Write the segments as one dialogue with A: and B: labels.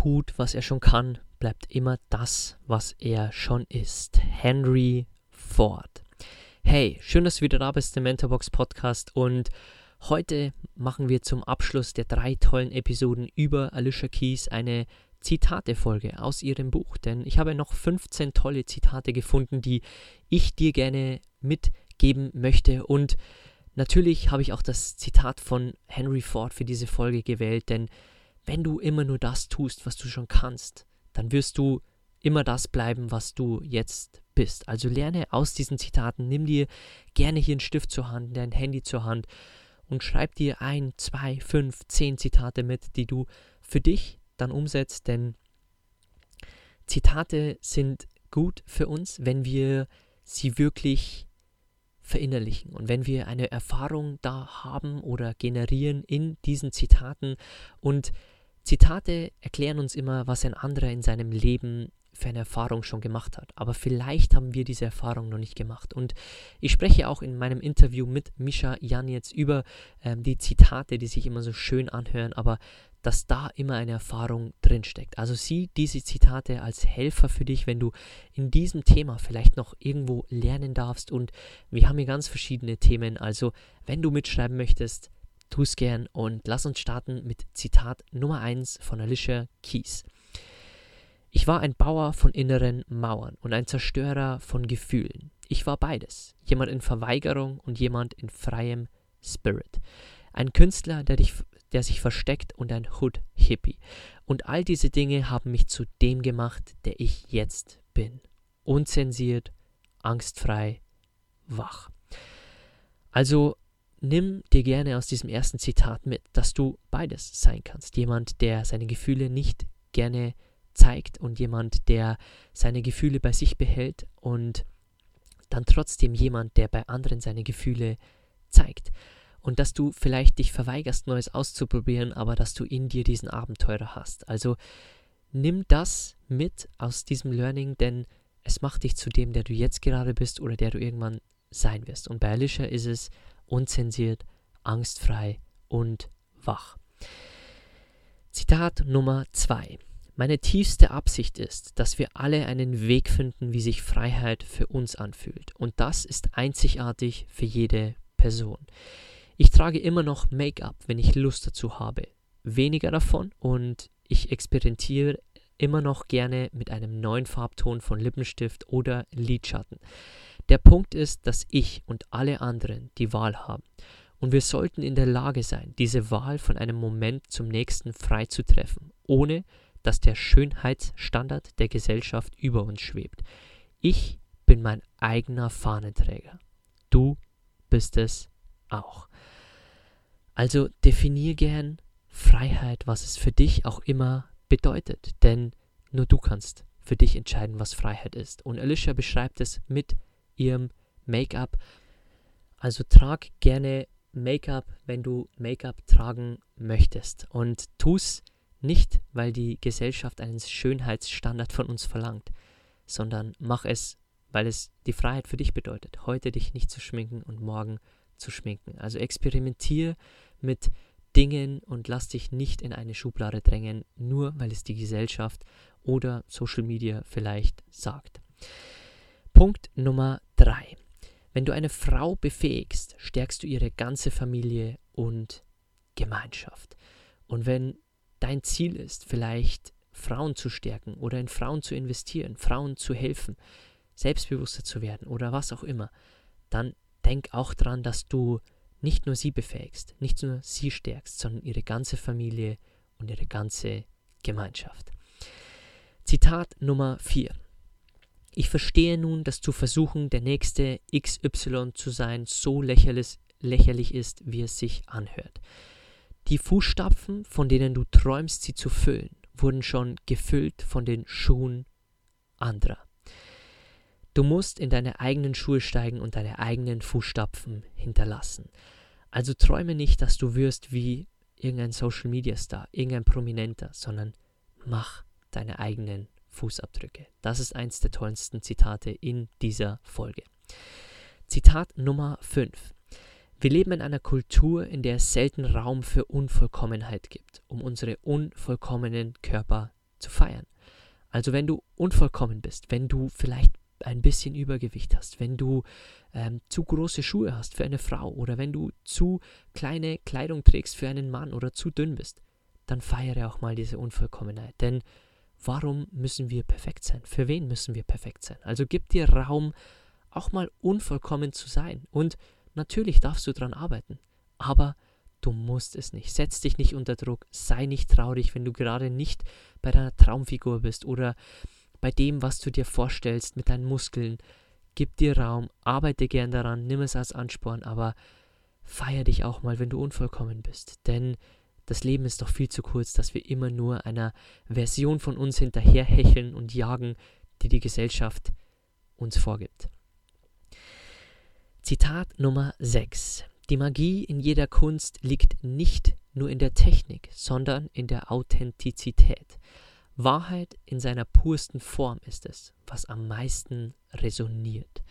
A: Tut, was er schon kann, bleibt immer das, was er schon ist. Henry Ford. Hey, schön, dass du wieder da bist im Mentorbox Podcast und heute machen wir zum Abschluss der drei tollen Episoden über Alicia Keys eine Zitate-Folge aus ihrem Buch, denn ich habe noch 15 tolle Zitate gefunden, die ich dir gerne mitgeben möchte und natürlich habe ich auch das Zitat von Henry Ford für diese Folge gewählt, denn wenn du immer nur das tust, was du schon kannst, dann wirst du immer das bleiben, was du jetzt bist. Also lerne aus diesen Zitaten, nimm dir gerne hier einen Stift zur Hand, dein Handy zur Hand und schreib dir ein, zwei, fünf, zehn Zitate mit, die du für dich dann umsetzt, denn Zitate sind gut für uns, wenn wir sie wirklich verinnerlichen. Und wenn wir eine Erfahrung da haben oder generieren in diesen Zitaten und Zitate erklären uns immer, was ein anderer in seinem Leben für eine Erfahrung schon gemacht hat. Aber vielleicht haben wir diese Erfahrung noch nicht gemacht. Und ich spreche auch in meinem Interview mit Misha Jan jetzt über ähm, die Zitate, die sich immer so schön anhören, aber dass da immer eine Erfahrung drinsteckt. Also sieh diese Zitate als Helfer für dich, wenn du in diesem Thema vielleicht noch irgendwo lernen darfst. Und wir haben hier ganz verschiedene Themen. Also wenn du mitschreiben möchtest, tu es gern und lass uns starten mit Zitat Nummer 1 von Alicia Keys. Ich war ein Bauer von inneren Mauern und ein Zerstörer von Gefühlen. Ich war beides, jemand in Verweigerung und jemand in freiem Spirit. Ein Künstler, der, dich, der sich versteckt und ein Hood-Hippie. Und all diese Dinge haben mich zu dem gemacht, der ich jetzt bin. Unzensiert, angstfrei, wach. Also nimm dir gerne aus diesem ersten Zitat mit, dass du beides sein kannst. Jemand, der seine Gefühle nicht gerne zeigt und jemand, der seine Gefühle bei sich behält und dann trotzdem jemand, der bei anderen seine Gefühle zeigt. Und dass du vielleicht dich verweigerst, Neues auszuprobieren, aber dass du in dir diesen Abenteurer hast. Also nimm das mit aus diesem Learning, denn es macht dich zu dem, der du jetzt gerade bist oder der du irgendwann sein wirst. Und bei Alicia ist es, unzensiert, angstfrei und wach. Zitat Nummer 2. Meine tiefste Absicht ist, dass wir alle einen Weg finden, wie sich Freiheit für uns anfühlt. Und das ist einzigartig für jede Person. Ich trage immer noch Make-up, wenn ich Lust dazu habe. Weniger davon und ich experimentiere immer noch gerne mit einem neuen Farbton von Lippenstift oder Lidschatten. Der Punkt ist, dass ich und alle anderen die Wahl haben. Und wir sollten in der Lage sein, diese Wahl von einem Moment zum nächsten frei zu treffen, ohne dass der Schönheitsstandard der Gesellschaft über uns schwebt. Ich bin mein eigener Fahnenträger. Du bist es auch. Also definier gern Freiheit, was es für dich auch immer bedeutet, denn nur du kannst für dich entscheiden, was Freiheit ist. Und Alicia beschreibt es mit ihrem Make-up. Also trag gerne Make-up, wenn du Make-up tragen möchtest. Und tu es nicht, weil die Gesellschaft einen Schönheitsstandard von uns verlangt, sondern mach es, weil es die Freiheit für dich bedeutet, heute dich nicht zu schminken und morgen zu schminken. Also experimentier mit Dingen und lass dich nicht in eine Schublade drängen, nur weil es die Gesellschaft oder Social Media vielleicht sagt. Punkt Nummer drei. Wenn du eine Frau befähigst, stärkst du ihre ganze Familie und Gemeinschaft. Und wenn dein Ziel ist, vielleicht Frauen zu stärken oder in Frauen zu investieren, Frauen zu helfen, selbstbewusster zu werden oder was auch immer, dann denk auch daran, dass du nicht nur sie befähigst, nicht nur sie stärkst, sondern ihre ganze Familie und ihre ganze Gemeinschaft. Zitat Nummer 4. Ich verstehe nun, dass zu versuchen, der nächste XY zu sein, so lächerlich, ist, wie es sich anhört. Die Fußstapfen, von denen du träumst, sie zu füllen, wurden schon gefüllt von den Schuhen anderer. Du musst in deine eigenen Schuhe steigen und deine eigenen Fußstapfen hinterlassen. Also träume nicht, dass du wirst wie irgendein Social Media Star, irgendein Prominenter, sondern mach deine eigenen Fußabdrücke. Das ist eins der tollsten Zitate in dieser Folge. Zitat Nummer 5. Wir leben in einer Kultur, in der es selten Raum für Unvollkommenheit gibt, um unsere unvollkommenen Körper zu feiern. Also wenn du unvollkommen bist, wenn du vielleicht ein bisschen Übergewicht hast, wenn du ähm, zu große Schuhe hast für eine Frau oder wenn du zu kleine Kleidung trägst für einen Mann oder zu dünn bist, dann feiere auch mal diese Unvollkommenheit. Denn warum müssen wir perfekt sein? Für wen müssen wir perfekt sein? Also gib dir Raum, auch mal unvollkommen zu sein. Und Natürlich darfst du daran arbeiten, aber du musst es nicht. Setz dich nicht unter Druck, sei nicht traurig, wenn du gerade nicht bei deiner Traumfigur bist oder bei dem, was du dir vorstellst mit deinen Muskeln. Gib dir Raum, arbeite gern daran, nimm es als Ansporn, aber feier dich auch mal, wenn du unvollkommen bist. Denn das Leben ist doch viel zu kurz, dass wir immer nur einer Version von uns hinterherhecheln und jagen, die die Gesellschaft uns vorgibt. Zitat Nummer 6. Die Magie in jeder Kunst liegt nicht nur in der Technik, sondern in der Authentizität. Wahrheit in seiner pursten Form ist es, was am meisten resoniert.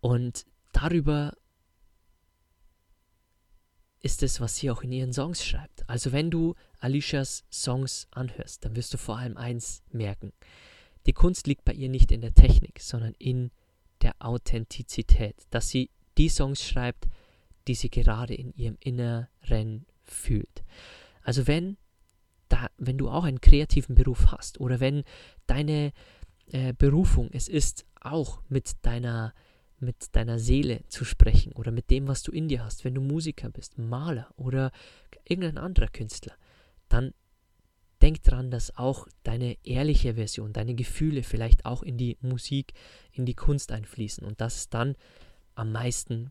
A: Und darüber ist es, was sie auch in ihren Songs schreibt. Also wenn du Alicias Songs anhörst, dann wirst du vor allem eins merken. Die Kunst liegt bei ihr nicht in der Technik, sondern in der Authentizität, dass sie die Songs schreibt, die sie gerade in ihrem Inneren fühlt. Also wenn da, wenn du auch einen kreativen Beruf hast oder wenn deine äh, Berufung es ist, auch mit deiner mit deiner Seele zu sprechen oder mit dem, was du in dir hast, wenn du Musiker bist, Maler oder irgendein anderer Künstler, dann denk dran, dass auch deine ehrliche Version, deine Gefühle vielleicht auch in die Musik, in die Kunst einfließen und dass es dann am meisten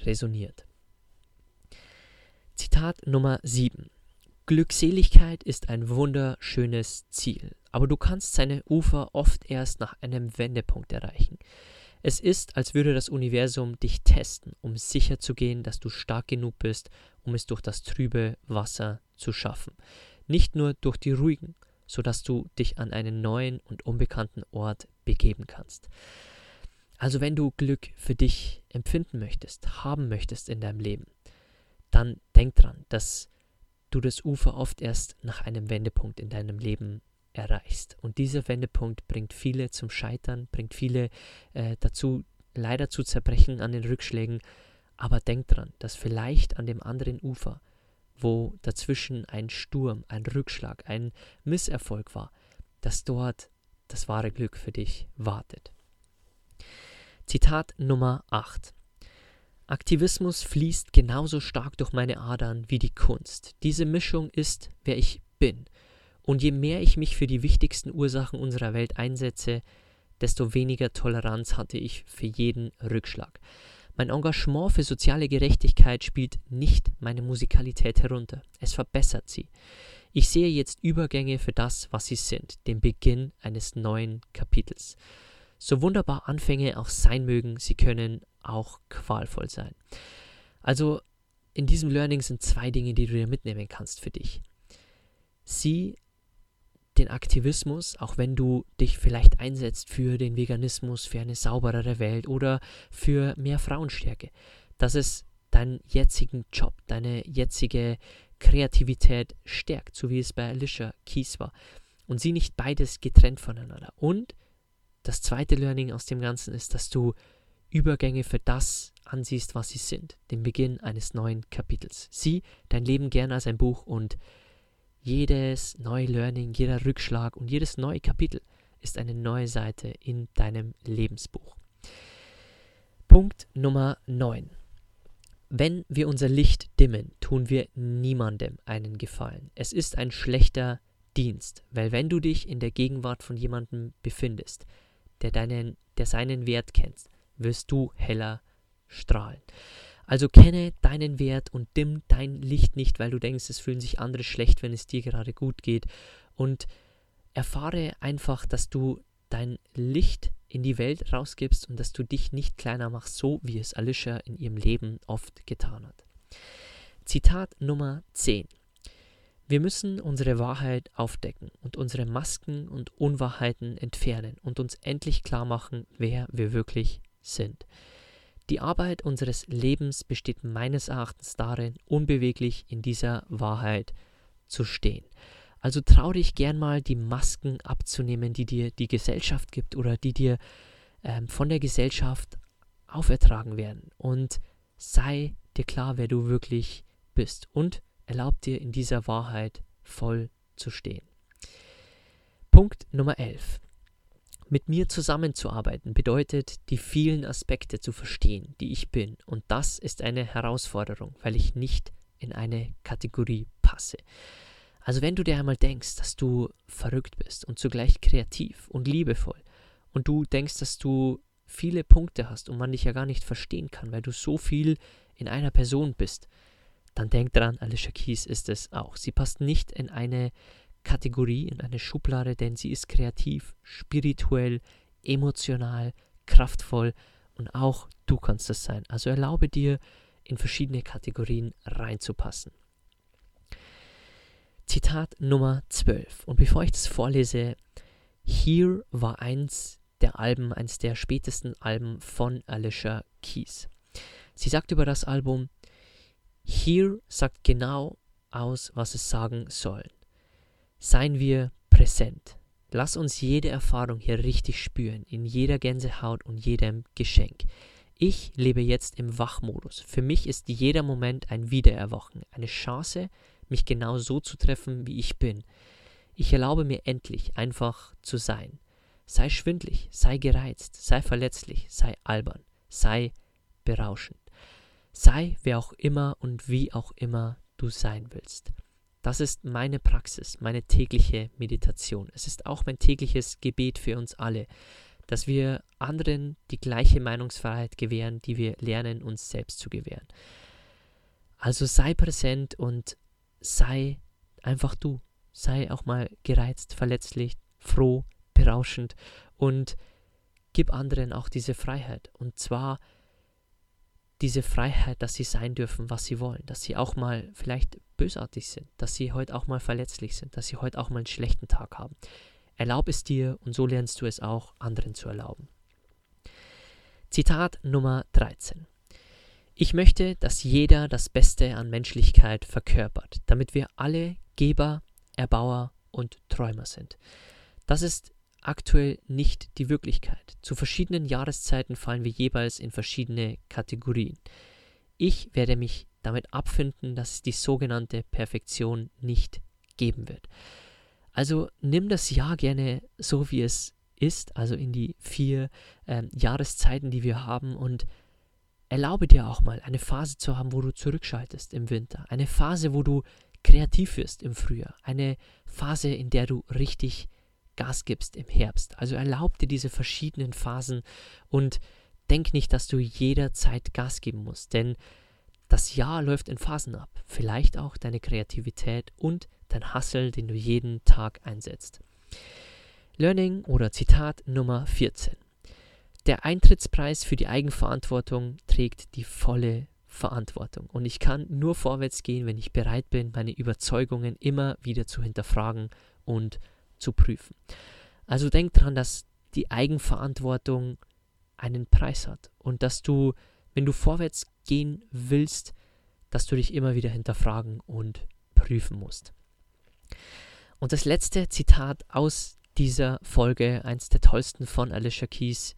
A: resoniert. Zitat Nummer 7. Glückseligkeit ist ein wunderschönes Ziel, aber du kannst seine Ufer oft erst nach einem Wendepunkt erreichen. Es ist, als würde das Universum dich testen, um sicherzugehen, dass du stark genug bist, um es durch das trübe Wasser zu schaffen nicht nur durch die ruhigen, sodass du dich an einen neuen und unbekannten Ort begeben kannst. Also wenn du Glück für dich empfinden möchtest, haben möchtest in deinem Leben, dann denk dran, dass du das Ufer oft erst nach einem Wendepunkt in deinem Leben erreichst. Und dieser Wendepunkt bringt viele zum Scheitern, bringt viele äh, dazu, leider zu zerbrechen an den Rückschlägen. Aber denk dran, dass vielleicht an dem anderen Ufer wo dazwischen ein Sturm, ein Rückschlag, ein Misserfolg war, dass dort das wahre Glück für dich wartet. Zitat Nummer 8. Aktivismus fließt genauso stark durch meine Adern wie die Kunst. Diese Mischung ist, wer ich bin. Und je mehr ich mich für die wichtigsten Ursachen unserer Welt einsetze, desto weniger Toleranz hatte ich für jeden Rückschlag. Mein Engagement für soziale Gerechtigkeit spielt nicht meine Musikalität herunter, es verbessert sie. Ich sehe jetzt Übergänge für das, was sie sind, den Beginn eines neuen Kapitels. So wunderbar Anfänge auch sein mögen, sie können auch qualvoll sein. Also in diesem Learning sind zwei Dinge, die du dir mitnehmen kannst für dich. Sieh den Aktivismus, auch wenn du dich vielleicht einsetzt für den Veganismus, für eine sauberere Welt oder für mehr Frauenstärke, dass es deinen jetzigen Job, deine jetzige Kreativität stärkt, so wie es bei Alicia Keys war. Und sie nicht beides getrennt voneinander. Und das zweite Learning aus dem Ganzen ist, dass du Übergänge für das ansiehst, was sie sind, den Beginn eines neuen Kapitels. Sieh dein Leben gern als ein Buch und jedes neue Learning, jeder Rückschlag und jedes neue Kapitel ist eine neue Seite in deinem Lebensbuch. Punkt Nummer 9. Wenn wir unser Licht dimmen, tun wir niemandem einen Gefallen. Es ist ein schlechter Dienst, weil wenn du dich in der Gegenwart von jemandem befindest, der, deinen, der seinen Wert kennt, wirst du heller strahlen. Also kenne deinen Wert und dimm dein Licht nicht, weil du denkst, es fühlen sich andere schlecht, wenn es dir gerade gut geht. Und erfahre einfach, dass du dein Licht in die Welt rausgibst und dass du dich nicht kleiner machst, so wie es Alicia in ihrem Leben oft getan hat. Zitat Nummer 10. Wir müssen unsere Wahrheit aufdecken und unsere Masken und Unwahrheiten entfernen und uns endlich klar machen, wer wir wirklich sind. Die Arbeit unseres Lebens besteht meines Erachtens darin, unbeweglich in dieser Wahrheit zu stehen. Also trau dich gern mal, die Masken abzunehmen, die dir die Gesellschaft gibt oder die dir ähm, von der Gesellschaft aufertragen werden. Und sei dir klar, wer du wirklich bist. Und erlaub dir in dieser Wahrheit voll zu stehen. Punkt Nummer 11. Mit mir zusammenzuarbeiten bedeutet, die vielen Aspekte zu verstehen, die ich bin. Und das ist eine Herausforderung, weil ich nicht in eine Kategorie passe. Also wenn du dir einmal denkst, dass du verrückt bist und zugleich kreativ und liebevoll und du denkst, dass du viele Punkte hast und man dich ja gar nicht verstehen kann, weil du so viel in einer Person bist, dann denk dran, Alicia Keys ist es auch. Sie passt nicht in eine Kategorie, in eine Schublade, denn sie ist kreativ, spirituell, emotional, kraftvoll und auch du kannst es sein. Also erlaube dir, in verschiedene Kategorien reinzupassen. Zitat Nummer 12. Und bevor ich das vorlese, Here war eins der Alben, eins der spätesten Alben von Alicia Keys. Sie sagt über das Album, Here sagt genau aus, was es sagen soll. Seien wir präsent. Lass uns jede Erfahrung hier richtig spüren, in jeder Gänsehaut und jedem Geschenk. Ich lebe jetzt im Wachmodus. Für mich ist jeder Moment ein Wiedererwachen, eine Chance, mich genau so zu treffen, wie ich bin. Ich erlaube mir endlich einfach zu sein. Sei schwindlig, sei gereizt, sei verletzlich, sei albern, sei berauschend. Sei wer auch immer und wie auch immer du sein willst. Das ist meine Praxis, meine tägliche Meditation. Es ist auch mein tägliches Gebet für uns alle, dass wir anderen die gleiche Meinungsfreiheit gewähren, die wir lernen, uns selbst zu gewähren. Also sei präsent und sei einfach du. Sei auch mal gereizt, verletzlich, froh, berauschend und gib anderen auch diese Freiheit. Und zwar diese Freiheit, dass sie sein dürfen, was sie wollen, dass sie auch mal vielleicht bösartig sind, dass sie heute auch mal verletzlich sind, dass sie heute auch mal einen schlechten Tag haben. Erlaub es dir und so lernst du es auch, anderen zu erlauben. Zitat Nummer 13. Ich möchte, dass jeder das Beste an Menschlichkeit verkörpert, damit wir alle Geber, Erbauer und Träumer sind. Das ist aktuell nicht die Wirklichkeit. Zu verschiedenen Jahreszeiten fallen wir jeweils in verschiedene Kategorien. Ich werde mich damit abfinden, dass es die sogenannte Perfektion nicht geben wird. Also nimm das Jahr gerne so, wie es ist, also in die vier äh, Jahreszeiten, die wir haben und Erlaube dir auch mal eine Phase zu haben, wo du zurückschaltest im Winter. Eine Phase, wo du kreativ wirst im Frühjahr. Eine Phase, in der du richtig Gas gibst im Herbst. Also erlaub dir diese verschiedenen Phasen und denk nicht, dass du jederzeit Gas geben musst, denn das Jahr läuft in Phasen ab. Vielleicht auch deine Kreativität und dein Hustle, den du jeden Tag einsetzt. Learning oder Zitat Nummer 14. Der Eintrittspreis für die Eigenverantwortung trägt die volle Verantwortung. Und ich kann nur vorwärts gehen, wenn ich bereit bin, meine Überzeugungen immer wieder zu hinterfragen und zu prüfen. Also denk dran, dass die Eigenverantwortung einen Preis hat und dass du, wenn du vorwärts gehen willst, dass du dich immer wieder hinterfragen und prüfen musst. Und das letzte Zitat aus dieser Folge, eins der tollsten von Alicia Keys,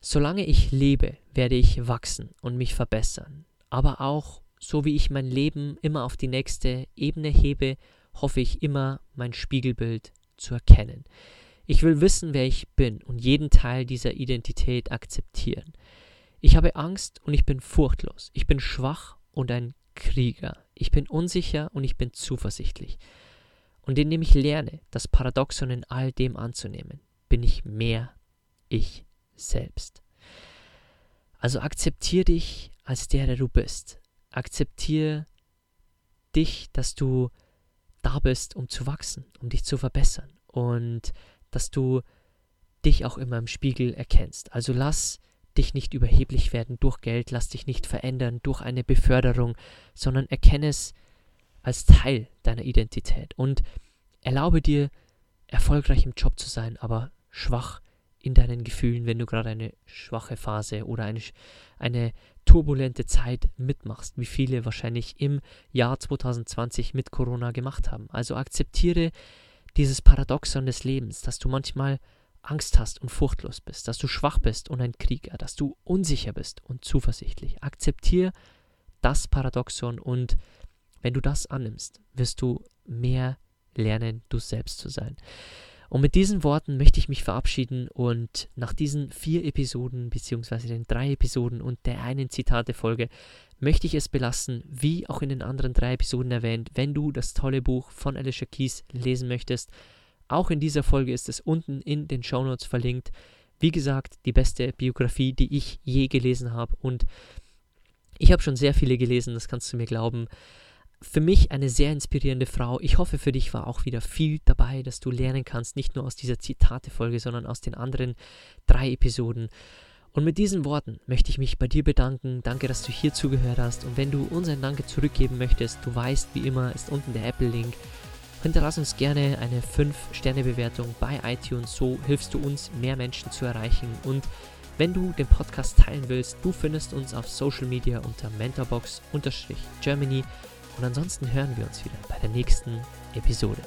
A: Solange ich lebe, werde ich wachsen und mich verbessern. Aber auch, so wie ich mein Leben immer auf die nächste Ebene hebe, hoffe ich immer, mein Spiegelbild zu erkennen. Ich will wissen, wer ich bin und jeden Teil dieser Identität akzeptieren. Ich habe Angst und ich bin furchtlos. Ich bin schwach und ein Krieger. Ich bin unsicher und ich bin zuversichtlich. Und indem ich lerne, das Paradoxon in all dem anzunehmen, bin ich mehr ich selbst. Also akzeptiere dich als der, der du bist. Akzeptiere dich, dass du da bist, um zu wachsen, um dich zu verbessern und dass du dich auch immer im Spiegel erkennst. Also lass dich nicht überheblich werden durch Geld, lass dich nicht verändern durch eine Beförderung, sondern erkenne es als Teil deiner Identität und erlaube dir, erfolgreich im Job zu sein, aber schwach in deinen Gefühlen, wenn du gerade eine schwache Phase oder eine, eine turbulente Zeit mitmachst, wie viele wahrscheinlich im Jahr 2020 mit Corona gemacht haben. Also akzeptiere dieses Paradoxon des Lebens, dass du manchmal Angst hast und furchtlos bist, dass du schwach bist und ein Krieger, dass du unsicher bist und zuversichtlich. Akzeptiere das Paradoxon und wenn du das annimmst, wirst du mehr lernen, du selbst zu sein. Und mit diesen Worten möchte ich mich verabschieden und nach diesen vier Episoden, beziehungsweise den drei Episoden und der einen Zitate-Folge, möchte ich es belassen, wie auch in den anderen drei Episoden erwähnt, wenn du das tolle Buch von Alicia Keys lesen möchtest. Auch in dieser Folge ist es unten in den Shownotes verlinkt. Wie gesagt, die beste Biografie, die ich je gelesen habe. Und ich habe schon sehr viele gelesen, das kannst du mir glauben für mich eine sehr inspirierende Frau. Ich hoffe, für dich war auch wieder viel dabei, dass du lernen kannst, nicht nur aus dieser Zitate-Folge, sondern aus den anderen drei Episoden. Und mit diesen Worten möchte ich mich bei dir bedanken. Danke, dass du hier zugehört hast. Und wenn du uns ein Danke zurückgeben möchtest, du weißt, wie immer ist unten der Apple-Link. Hinterlass uns gerne eine 5-Sterne-Bewertung bei iTunes. So hilfst du uns, mehr Menschen zu erreichen. Und wenn du den Podcast teilen willst, du findest uns auf Social Media unter mentorbox-germany. Und ansonsten hören wir uns wieder bei der nächsten Episode.